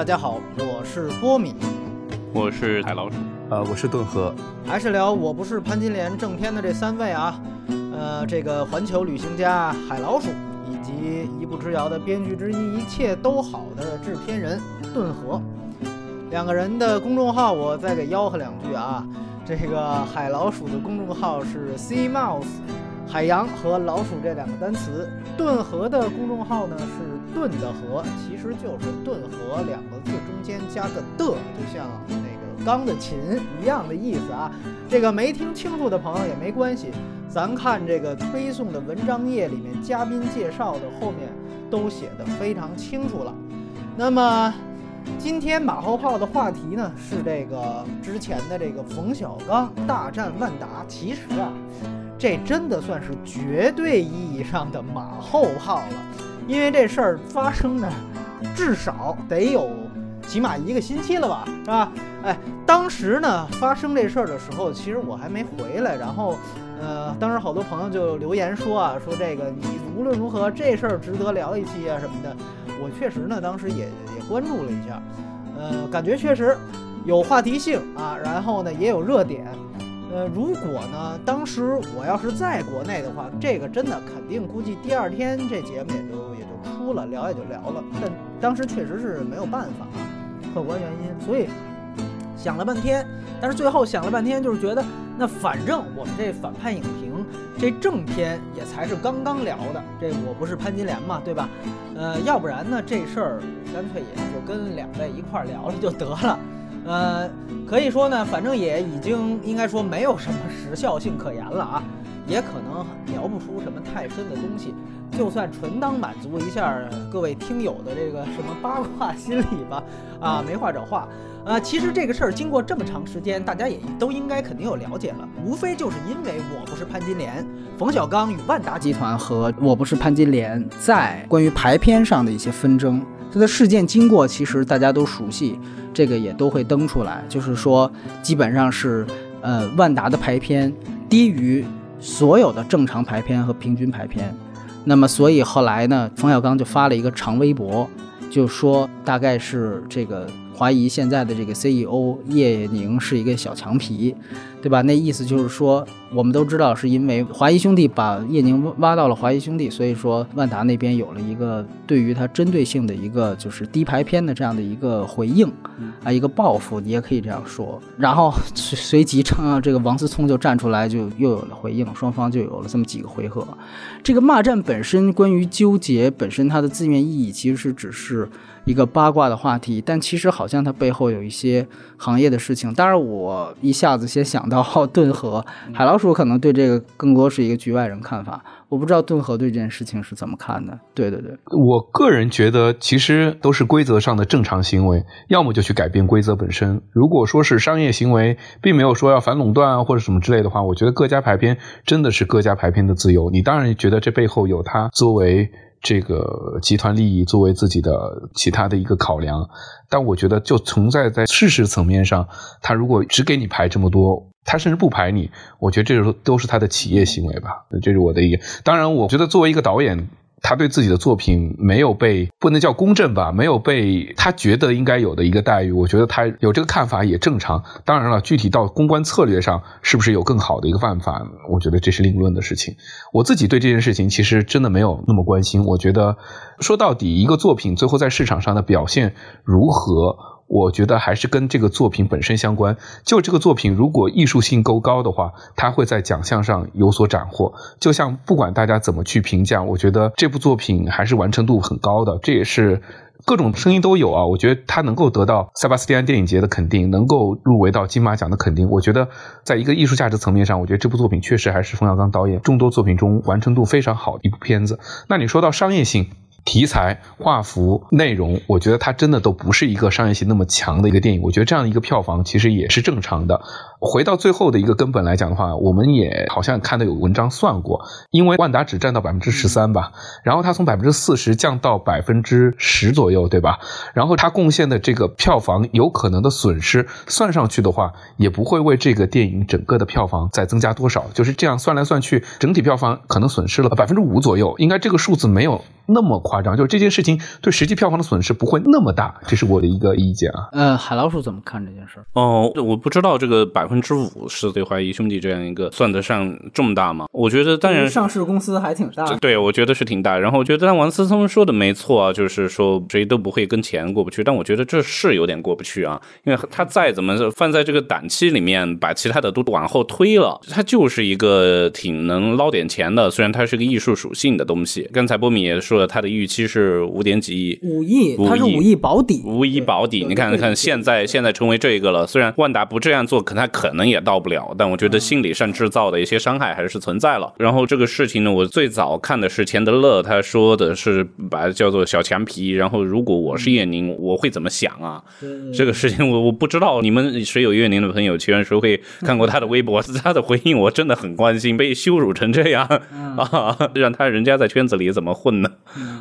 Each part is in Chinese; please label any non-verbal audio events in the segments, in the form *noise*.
大家好，我是波米，我是海老鼠，呃，我是顿河，还是聊我不是潘金莲正片的这三位啊，呃，这个环球旅行家海老鼠，以及一步之遥的编剧之一，一切都好的制片人顿河，两个人的公众号我再给吆喝两句啊，这个海老鼠的公众号是 Sea Mouse。海洋和老鼠这两个单词，顿河的公众号呢是顿的河，其实就是顿河两个字中间加个的，就像那个钢的琴一样的意思啊。这个没听清楚的朋友也没关系，咱看这个推送的文章页里面嘉宾介绍的后面都写的非常清楚了。那么今天马后炮的话题呢是这个之前的这个冯小刚大战万达，其实啊。这真的算是绝对意义上的马后炮了，因为这事儿发生的，至少得有起码一个星期了吧，是吧？哎，当时呢发生这事儿的时候，其实我还没回来，然后，呃，当时好多朋友就留言说啊，说这个你无论如何这事儿值得聊一期啊什么的。我确实呢当时也也关注了一下，呃，感觉确实有话题性啊，然后呢也有热点。呃，如果呢，当时我要是在国内的话，这个真的肯定估计第二天这节目也就也就出了，聊也就聊了。但当时确实是没有办法，客观原因。所以想了半天，但是最后想了半天，就是觉得那反正我们这反派影评这正片也才是刚刚聊的，这我不是潘金莲嘛，对吧？呃，要不然呢，这事儿干脆也就跟两位一块儿聊了就得了。呃，可以说呢，反正也已经应该说没有什么时效性可言了啊，也可能聊不出什么太深的东西，就算纯当满足一下各位听友的这个什么八卦心理吧，*laughs* 啊，没话找话。啊，其实这个事儿经过这么长时间，大家也都应该肯定有了解了，无非就是因为我不是潘金莲，冯小刚与万达集团和我不是潘金莲在关于排片上的一些纷争。它的事件经过其实大家都熟悉，这个也都会登出来，就是说基本上是，呃，万达的排片低于所有的正常排片和平均排片，那么所以后来呢，冯小刚就发了一个长微博，就说大概是这个。怀疑现在的这个 CEO 叶宁是一个小强皮，对吧？那意思就是说，我们都知道是因为华谊兄弟把叶宁挖到了华谊兄弟，所以说万达那边有了一个对于他针对性的一个就是低排片的这样的一个回应啊，一个报复，你也可以这样说。然后 *laughs* 随即啊这个王思聪就站出来，就又有了回应，双方就有了这么几个回合。这个骂战本身，关于纠结本身它的字面意义，其实是只是。一个八卦的话题，但其实好像它背后有一些行业的事情。当然，我一下子先想到顿河海老鼠，可能对这个更多是一个局外人看法。我不知道顿河对这件事情是怎么看的。对对对，我个人觉得其实都是规则上的正常行为，要么就去改变规则本身。如果说是商业行为，并没有说要反垄断啊或者什么之类的话，我觉得各家排片真的是各家排片的自由。你当然觉得这背后有它作为。这个集团利益作为自己的其他的一个考量，但我觉得就存在在事实层面上，他如果只给你排这么多，他甚至不排你，我觉得这都都是他的企业行为吧，这是我的一个。当然，我觉得作为一个导演。他对自己的作品没有被不能叫公正吧，没有被他觉得应该有的一个待遇，我觉得他有这个看法也正常。当然了，具体到公关策略上是不是有更好的一个办法，我觉得这是另论的事情。我自己对这件事情其实真的没有那么关心。我觉得说到底，一个作品最后在市场上的表现如何？我觉得还是跟这个作品本身相关。就这个作品，如果艺术性够高的话，它会在奖项上有所斩获。就像不管大家怎么去评价，我觉得这部作品还是完成度很高的。这也是各种声音都有啊。我觉得它能够得到塞巴斯蒂安电影节的肯定，能够入围到金马奖的肯定。我觉得在一个艺术价值层面上，我觉得这部作品确实还是冯小刚导演众多作品中完成度非常好的一部片子。那你说到商业性？题材、画幅、内容，我觉得它真的都不是一个商业性那么强的一个电影。我觉得这样一个票房其实也是正常的。回到最后的一个根本来讲的话，我们也好像看到有文章算过，因为万达只占到百分之十三吧，然后它从百分之四十降到百分之十左右，对吧？然后它贡献的这个票房有可能的损失算上去的话，也不会为这个电影整个的票房再增加多少。就是这样算来算去，整体票房可能损失了百分之五左右，应该这个数字没有那么夸张，就是这件事情对实际票房的损失不会那么大，这是我的一个意见啊。呃，海老鼠怎么看这件事？哦，我不知道这个百分之五是对怀疑兄弟这样一个算得上重大吗？我觉得当然上市公司还挺大，对，我觉得是挺大。然后我觉得但王思聪说的没错啊，就是说谁都不会跟钱过不去，但我觉得这是有点过不去啊，因为他再怎么放在这个档期里面，把其他的都往后推了，他就是一个挺能捞点钱的，虽然它是个艺术属性的东西。刚才波米也说了，他的预期是五点几亿，五亿，他是五亿保底，五亿保底。你看看现在现在成为这个了，虽然万达不这样做，可他可能也到不了，但我觉得心理上制造的一些伤害还是存在了。然后这个事情呢，我最早看的是钱德勒，他说的是把它叫做小强皮。然后如果我是叶宁，我会怎么想啊？这个事情我我不知道，你们谁有叶宁的朋友，请问谁会看过他的微博？*laughs* 他的回应我真的很关心，被羞辱成这样 *laughs* 啊，让他人家在圈子里怎么混呢？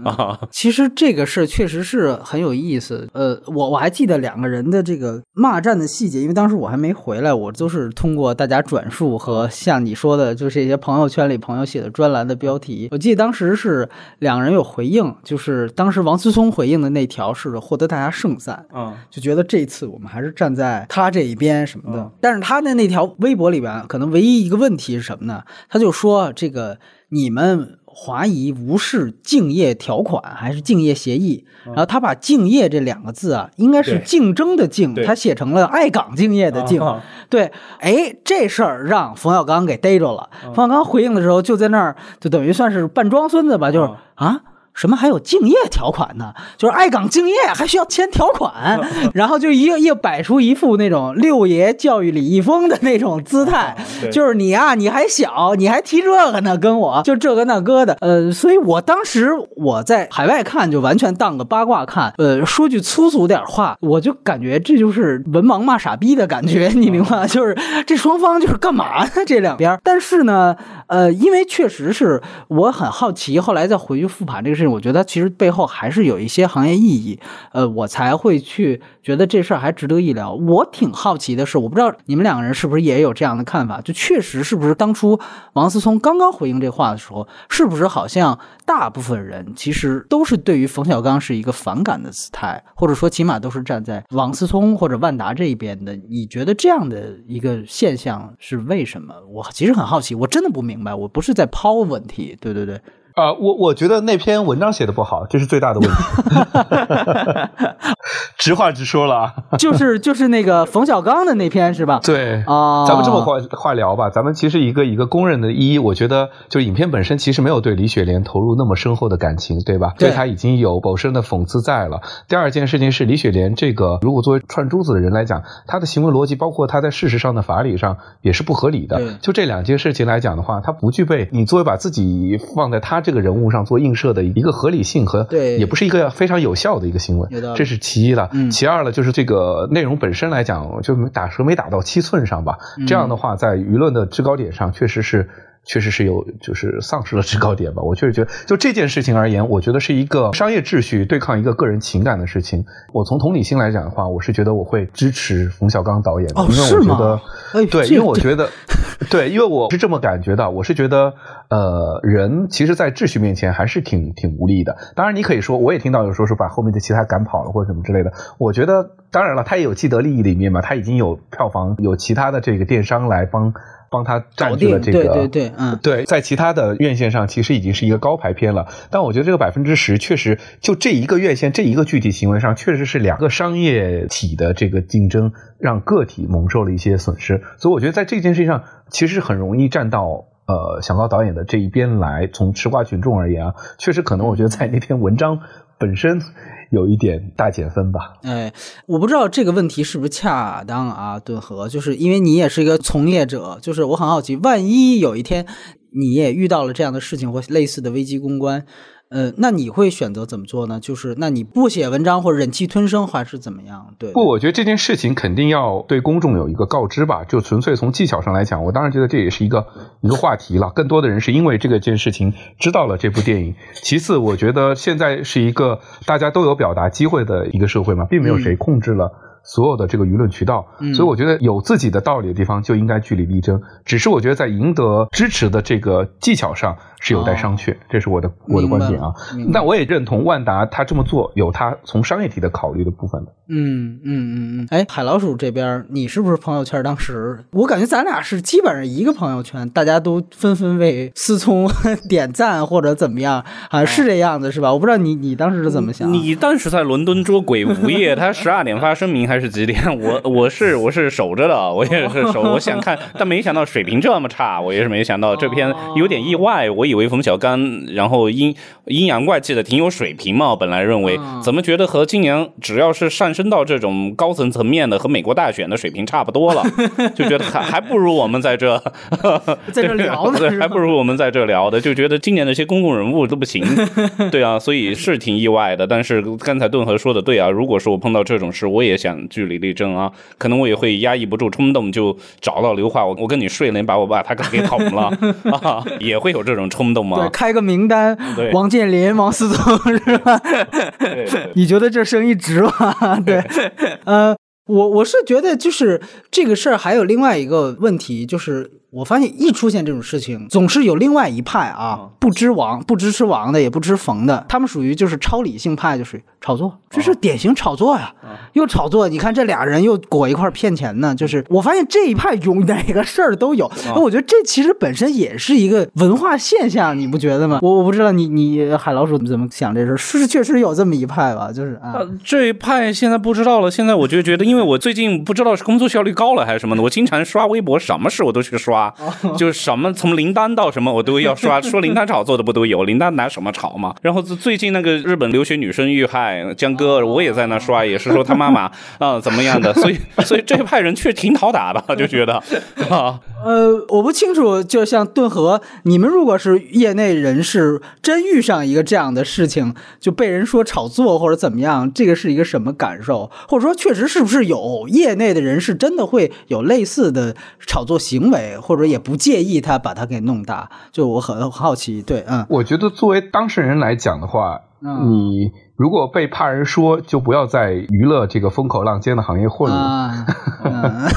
啊，其实这个事儿确实是很有意思。呃，我我还记得两个人的这个骂战的细节，因为当时我还没回来，我都是通过大家转述和像你说的，就是一些朋友圈里朋友写的专栏的标题。我记得当时是两个人有回应，就是当时王思聪回应的那条是获得大家盛赞，嗯，就觉得这次我们还是站在他这一边什么的。但是他的那条微博里边，可能唯一一个问题是什么呢？他就说这个你们。华谊无视竞业条款还是竞业协议？然后他把“竞业”这两个字啊，应该是竞争的“竞”，他写成了爱岗敬业的“敬”。对，哎，这事儿让冯小刚给逮着了。冯小刚回应的时候，就在那儿，就等于算是扮装孙子吧，就是啊。什么还有敬业条款呢？就是爱岗敬业还需要签条款，然后就一一摆出一副那种六爷教育李易峰的那种姿态，就是你啊，你还小，你还提这个呢，跟我就这个那个的，呃，所以我当时我在海外看就完全当个八卦看，呃，说句粗俗点话，我就感觉这就是文盲骂傻逼的感觉，你明白吗？就是这双方就是干嘛呢？这两边，但是呢，呃，因为确实是我很好奇，后来再回去复盘这个事情。我觉得其实背后还是有一些行业意义，呃，我才会去觉得这事儿还值得一聊。我挺好奇的是，我不知道你们两个人是不是也有这样的看法？就确实是不是当初王思聪刚刚回应这话的时候，是不是好像大部分人其实都是对于冯小刚是一个反感的姿态，或者说起码都是站在王思聪或者万达这一边的？你觉得这样的一个现象是为什么？我其实很好奇，我真的不明白。我不是在抛问题，对对对。啊，我我觉得那篇文章写的不好，这是最大的问题。*laughs* 直话直说了，*laughs* 就是就是那个冯小刚的那篇是吧？对啊，咱们这么话话聊吧，咱们其实一个一个公认的一，我觉得就影片本身其实没有对李雪莲投入那么深厚的感情，对吧？对他已经有否深的讽刺在了。第二件事情是李雪莲这个，如果作为串珠子的人来讲，他的行为逻辑，包括他在事实上的法理上也是不合理的。就这两件事情来讲的话，他不具备你作为把自己放在他这个人物上做映射的一个合理性和，对，也不是一个非常有效的一个行为。这是其一了。其二呢，就是这个内容本身来讲，就打蛇没打到七寸上吧。这样的话，在舆论的制高点上，确实是。确实是有，就是丧失了制高点吧。我确实觉得，就这件事情而言，我觉得是一个商业秩序对抗一个个人情感的事情。我从同理心来讲的话，我是觉得我会支持冯小刚导演的，因为我觉得，对，因为我觉得，对，因为我是这么感觉的。我是觉得，呃，人其实，在秩序面前还是挺挺无力的。当然，你可以说，我也听到有说是把后面的其他赶跑了或者什么之类的。我觉得，当然了，他也有既得利益里面嘛，他已经有票房，有其他的这个电商来帮。帮他占据了这个，对对对，嗯，对，在其他的院线上其实已经是一个高排片了，但我觉得这个百分之十确实就这一个院线这一个具体行为上，确实是两个商业体的这个竞争，让个体蒙受了一些损失，所以我觉得在这件事情上，其实很容易站到呃小高导演的这一边来。从吃瓜群众而言啊，确实可能我觉得在那篇文章本身。有一点大减分吧？哎，我不知道这个问题是不是恰当啊？顿河，就是因为你也是一个从业者，就是我很好奇，万一有一天你也遇到了这样的事情或类似的危机公关。呃，那你会选择怎么做呢？就是那你不写文章或者忍气吞声，还是怎么样？对，不，我觉得这件事情肯定要对公众有一个告知吧。就纯粹从技巧上来讲，我当然觉得这也是一个一个话题了。更多的人是因为这个件事情知道了这部电影。其次，我觉得现在是一个大家都有表达机会的一个社会嘛，并没有谁控制了。所有的这个舆论渠道，所以我觉得有自己的道理的地方就应该据理力争。只是我觉得在赢得支持的这个技巧上，是有待商榷。这是我的我的观点啊。但我也认同万达他这么做有他从商业体的考虑的部分的。嗯嗯嗯嗯。哎，海老鼠这边，你是不是朋友圈当时？我感觉咱俩是基本上一个朋友圈，大家都纷纷为思聪 *laughs* 点赞或者怎么样，好像是这样子是吧？我不知道你你当时是怎么想。你当时在伦敦捉鬼无夜，他十二点发声明还是几点？*laughs* 我我是我是守着的，我也是守，*laughs* 我想看，但没想到水平这么差，我也是没想到这篇有点意外。我以为冯小刚然后阴阴阳怪气的挺有水平嘛，本来认为怎么觉得和今年只要是上升到这种高层层面的和美国大选的水平差不多了，*laughs* 就觉得还还不如我们在这在这聊的，还不如我们在这聊的，就觉得今年那些公共人物都不行，对啊，所以是挺意外的。但是刚才顿河说的对啊，如果说我碰到这种事，我也想据理力争啊，可能我也会压抑不住冲动，就找到刘化，我我跟你睡了，你把我把他给捅了 *laughs* 啊，也会有这种冲动吗？对，开个名单，王健林、王思聪是吧？你觉得这生意值吗？*laughs* 对，呃。我我是觉得，就是这个事儿还有另外一个问题，就是我发现一出现这种事情，总是有另外一派啊，不知王、不支持王的，也不支冯的，他们属于就是超理性派，就是炒作，这是典型炒作呀，又炒作。你看这俩人又裹一块骗钱呢，就是我发现这一派有哪个事儿都有。那我觉得这其实本身也是一个文化现象，你不觉得吗？我我不知道你你海老鼠怎么想这事，是确实有这么一派吧？就是啊，这一派现在不知道了，现在我就觉得因为。我最近不知道是工作效率高了还是什么的，我经常刷微博，什么事我都去刷，*laughs* 就是什么从林丹到什么我都要刷，*laughs* 说林丹炒作的不都有？林丹拿什么炒嘛？然后最近那个日本留学女生遇害，江哥我也在那刷，也是说他妈妈啊怎么样的，所以所以这一派人确实挺讨打的，就觉得 *laughs* 啊，呃，我不清楚，就像顿河，你们如果是业内人士，真遇上一个这样的事情，就被人说炒作或者怎么样，这个是一个什么感受？或者说确实是不是？有业内的人士真的会有类似的炒作行为，或者也不介意他把它给弄大。就我很好奇，对，嗯，我觉得作为当事人来讲的话，你如果被怕人说，就不要在娱乐这个风口浪尖的行业混了。*laughs*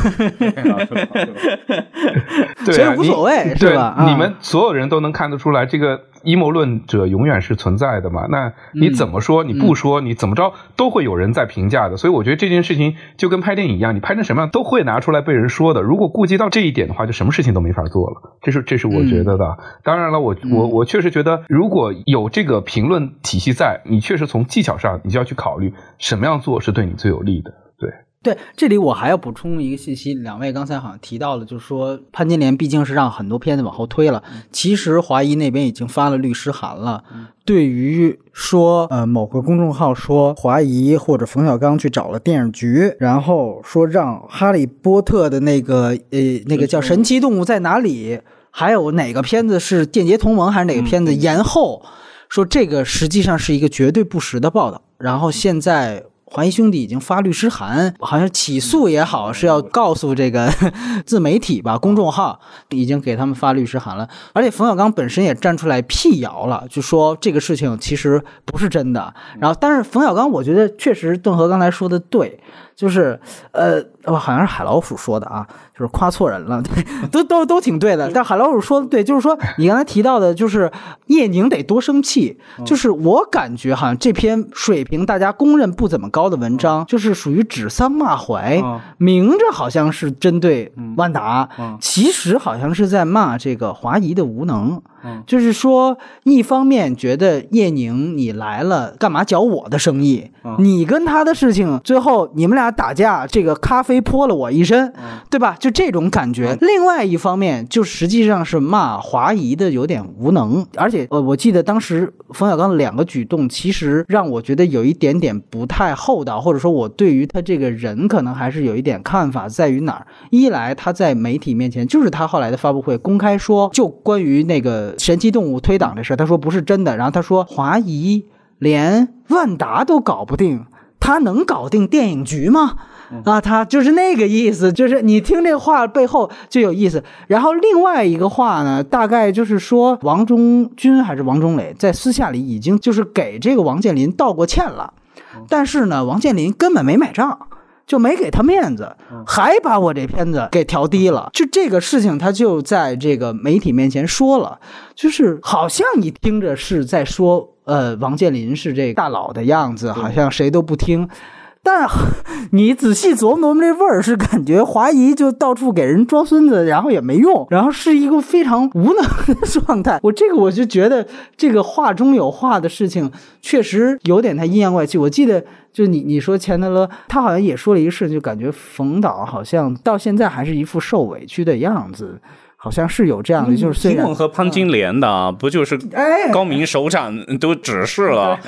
对，所以无所谓，是吧？你们所有人都能看得出来这个。阴谋论者永远是存在的嘛？那你怎么说？你不说，你怎么着都会有人在评价的。所以我觉得这件事情就跟拍电影一样，你拍成什么样都会拿出来被人说的。如果顾及到这一点的话，就什么事情都没法做了。这是这是我觉得的。当然了，我我我确实觉得，如果有这个评论体系在，你确实从技巧上，你就要去考虑什么样做是对你最有利的。对。对，这里我还要补充一个信息，两位刚才好像提到了，就是说潘金莲毕竟是让很多片子往后推了，其实华谊那边已经发了律师函了。对于说，呃，某个公众号说华谊或者冯小刚去找了电影局，然后说让《哈利波特》的那个，呃，那个叫《神奇动物在哪里》，还有哪个片子是《间谍同盟》还是哪个片子延后，说这个实际上是一个绝对不实的报道。然后现在。华谊兄弟已经发律师函，好像起诉也好，是要告诉这个 *laughs* 自媒体吧，公众号已经给他们发律师函了。而且冯小刚本身也站出来辟谣了，就说这个事情其实不是真的。然后，但是冯小刚，我觉得确实邓和刚才说的对。就是，呃，好像是海老鼠说的啊，就是夸错人了，*laughs* 对，都都都挺对的。但海老鼠说的对，就是说你刚才提到的，就是叶宁得多生气。就是我感觉好像这篇水平大家公认不怎么高的文章，就是属于指桑骂槐，明着好像是针对万达，其实好像是在骂这个华谊的无能。就是说，一方面觉得叶宁你来了干嘛搅我的生意？你跟他的事情，最后你们俩打架，这个咖啡泼了我一身，对吧？就这种感觉。另外一方面，就实际上是骂华谊的有点无能，而且呃，我记得当时冯小刚的两个举动，其实让我觉得有一点点不太厚道，或者说我对于他这个人可能还是有一点看法，在于哪儿？一来他在媒体面前，就是他后来的发布会公开说，就关于那个。神奇动物推挡这事，他说不是真的。然后他说华谊连万达都搞不定，他能搞定电影局吗？啊，他就是那个意思，就是你听这话背后就有意思。然后另外一个话呢，大概就是说王中军还是王中磊在私下里已经就是给这个王健林道过歉了，但是呢，王健林根本没买账。就没给他面子，还把我这片子给调低了。就这个事情，他就在这个媒体面前说了，就是好像你听着是在说，呃，王健林是这大佬的样子，好像谁都不听。但 *laughs* 你仔细琢磨琢磨，这味儿是感觉华谊就到处给人装孙子，然后也没用，然后是一个非常无能的状态。*laughs* 我这个我就觉得这个话中有话的事情，确实有点太阴阳怪气。我记得就你你说钱德勒，他好像也说了一个事，就感觉冯导好像到现在还是一副受委屈的样子。好像是有这样的，就是虽然和潘金莲的不就是高明首长都指示了，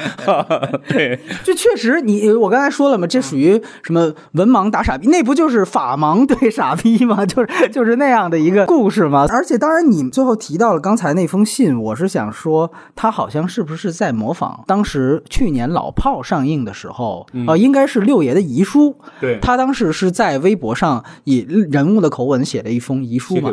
对，*laughs* 这确实你我刚才说了嘛，这属于什么文盲打傻逼，那不就是法盲对傻逼吗？*laughs* 就是就是那样的一个故事吗？而且当然，你最后提到了刚才那封信，我是想说，他好像是不是在模仿当时去年老炮上映的时候啊？应该是六爷的遗书，对他当时是在微博上以人物的口吻写了一封遗书嘛。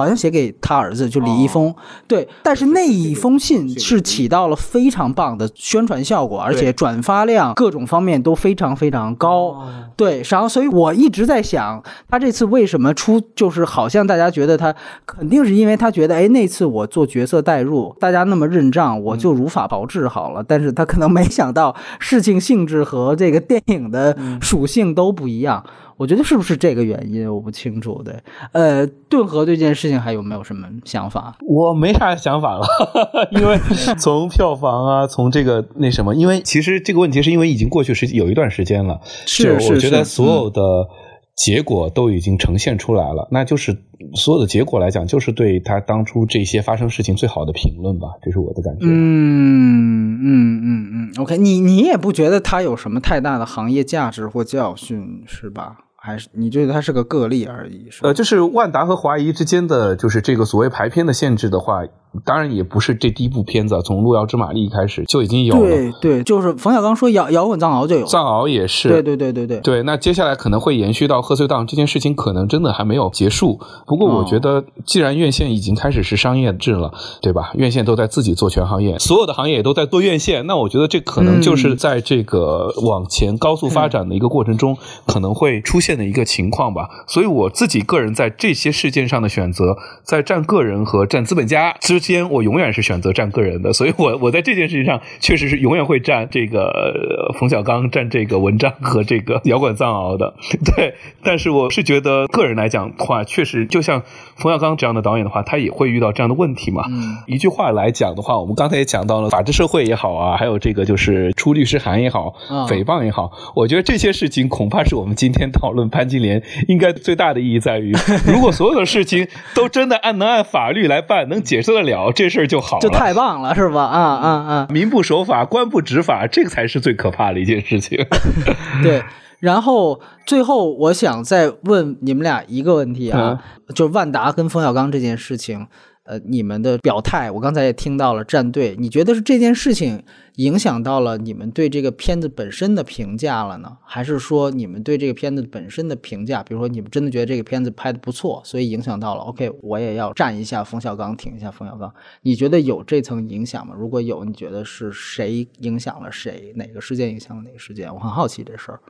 好像写给他儿子，就李易峰，对，但是那一封信是起到了非常棒的宣传效果，而且转发量各种方面都非常非常高，对，然后所以我一直在想，他这次为什么出，就是好像大家觉得他肯定是因为他觉得，哎，那次我做角色代入，大家那么认账，我就如法炮制好了，但是他可能没想到事情性质和这个电影的属性都不一样。我觉得是不是这个原因？我不清楚。对，呃，顿河对这件事情还有没有什么想法？我没啥想法了，*laughs* 因为从票房啊，从这个那什么，因为其实这个问题是因为已经过去时有一段时间了，是我觉得所有的结果都已经呈现出来了，那就是所有的结果来讲，就是对他当初这些发生事情最好的评论吧，这是我的感觉。嗯嗯嗯嗯，OK，你你也不觉得他有什么太大的行业价值或教训是吧？还是你觉得它是个个例而已？呃，就是万达和华谊之间的，就是这个所谓排片的限制的话。当然也不是这第一部片子，从《路遥知马力》开始就已经有了。对对，就是冯小刚说摇摇滚藏獒就有，藏獒也是。对对对对对。对，那接下来可能会延续到贺岁档，这件事情可能真的还没有结束。不过我觉得，既然院线已经开始是商业制了，对吧？院线都在自己做全行业，所有的行业也都在做院线，那我觉得这可能就是在这个往前高速发展的一个过程中可能会出现的一个情况吧。所以我自己个人在这些事件上的选择，在站个人和站资本家之间，我永远是。选择站个人的，所以我我在这件事情上确实是永远会站这个冯小刚，站这个文章和这个摇滚藏獒的。*laughs* 对，但是我是觉得个人来讲的话，确实就像冯小刚这样的导演的话，他也会遇到这样的问题嘛。一句话来讲的话，我们刚才也讲到了法治社会也好啊，还有这个就是出律师函也好，诽谤也好，我觉得这些事情恐怕是我们今天讨论潘金莲应该最大的意义在于，*laughs* 如果所有的事情都真的按能按法律来办，能解释得了，这事儿就好了。就太棒了，是吧？啊啊啊！民不守法，官不执法，这个才是最可怕的一件事情。*laughs* 对，然后最后我想再问你们俩一个问题啊，就是万达跟冯小刚这件事情。呃，你们的表态，我刚才也听到了。站队，你觉得是这件事情影响到了你们对这个片子本身的评价了呢？还是说你们对这个片子本身的评价，比如说你们真的觉得这个片子拍的不错，所以影响到了？OK，我也要站一下冯小刚，挺一下冯小刚。你觉得有这层影响吗？如果有，你觉得是谁影响了谁？哪个事件影响了哪个事件？我很好奇这事儿。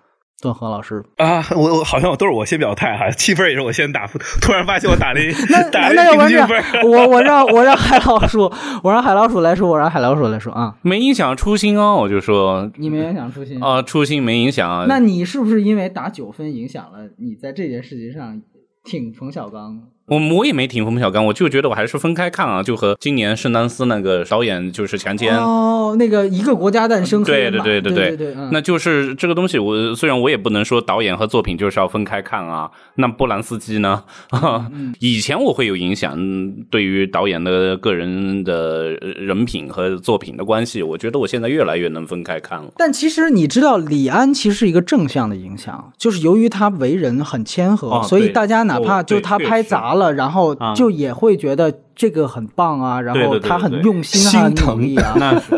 段和老师。啊，我我好像都是我先表态哈，七分也是我先打，突然发现我打了一 *laughs* 打了平均分，我我让 *laughs* 我让海老鼠，我让海老鼠来说，我让海老鼠来说啊，没影响初心哦，我就说。你没影响初心啊，初心没影响啊，那你是不是因为打九分影响了你在这件事情上挺冯小刚？我我也没挺冯小刚，我就觉得我还是分开看啊，就和今年圣丹斯那个导演就是强奸哦，那个一个国家诞生，对对对对对对，那就是这个东西。我虽然我也不能说导演和作品就是要分开看啊。那波兰斯基呢？以前我会有影响，对于导演的个人的人品和作品的关系，我觉得我现在越来越能分开看了。但其实你知道，李安其实是一个正向的影响，就是由于他为人很谦和，所以大家哪怕就他拍砸了，然后就也会觉得这个很棒啊，然后他很用心啊，心疼。啊。那是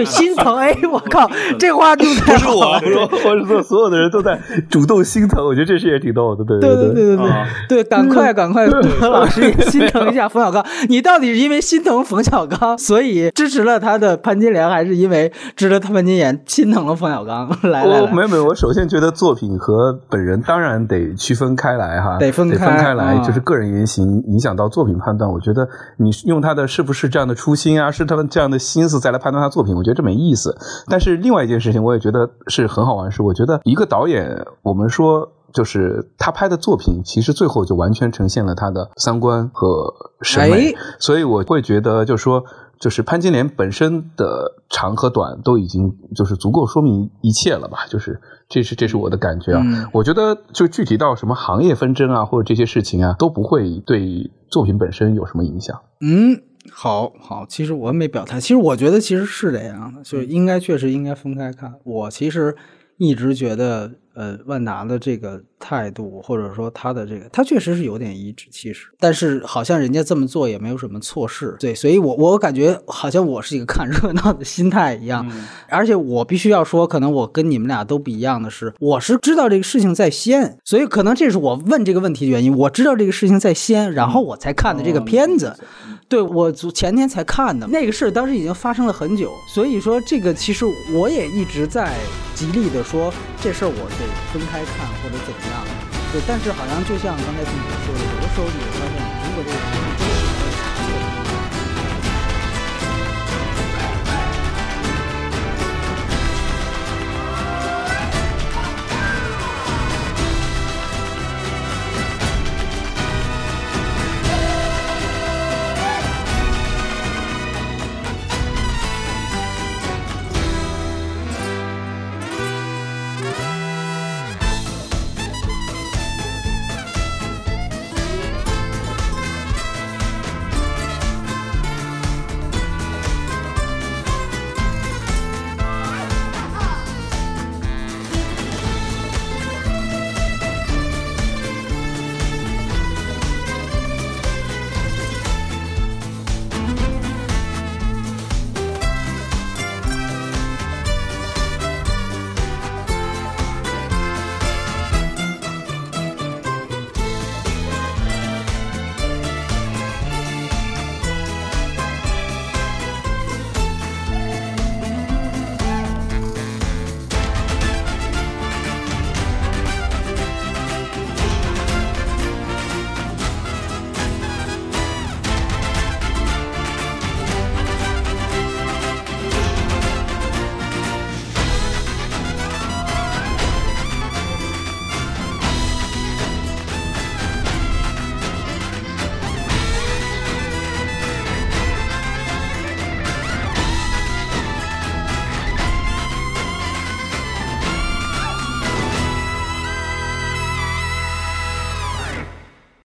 对，*laughs* 心疼。哎，我靠，这话就不是我，*laughs* 我是说所有的人都在主动心疼。我觉得这事也挺逗的，对对对对对对对，赶快赶快，何老师也心疼一下冯小刚。*laughs* 你到底是因为心疼冯小刚，所以支持了他的潘金莲，还是因为支持他潘金莲心疼了冯小刚？来来来，没有没有，我首先觉得作品和本人当然得区分开来哈，得分得分开来，就是个人言行影响到作品判断。我觉得你用他的是不是这样的初心啊，是他们这样的心思再来判断他作品，我觉得这没意思。但是另外一件事情，我也觉得是很好玩，是我觉得一个导演，我们说就是他拍的作品，其实最后就完全呈现了他的三观和审美。所以我会觉得，就是说，就是潘金莲本身的长和短都已经就是足够说明一切了吧？就是这是这是我的感觉啊。我觉得就具体到什么行业纷争啊，或者这些事情啊，都不会对作品本身有什么影响。嗯。好好，其实我没表态。其实我觉得其实是这样的，就是应该确实应该分开看。我其实一直觉得。呃，万达的这个态度，或者说他的这个，他确实是有点颐指气使，但是好像人家这么做也没有什么错事，对，所以我我感觉好像我是一个看热闹的心态一样，*laughs* 而且我必须要说，可能我跟你们俩都不一样的是，我是知道这个事情在先，所以可能这是我问这个问题的原因，我知道这个事情在先，然后我才看的这个片子，*laughs* 对我前天才看的。那个事，当时已经发生了很久，所以说这个其实我也一直在极力的说这事儿我。得分开看或者怎么样，对，但是好像就像刚才静姐说的，有的时候你会发现，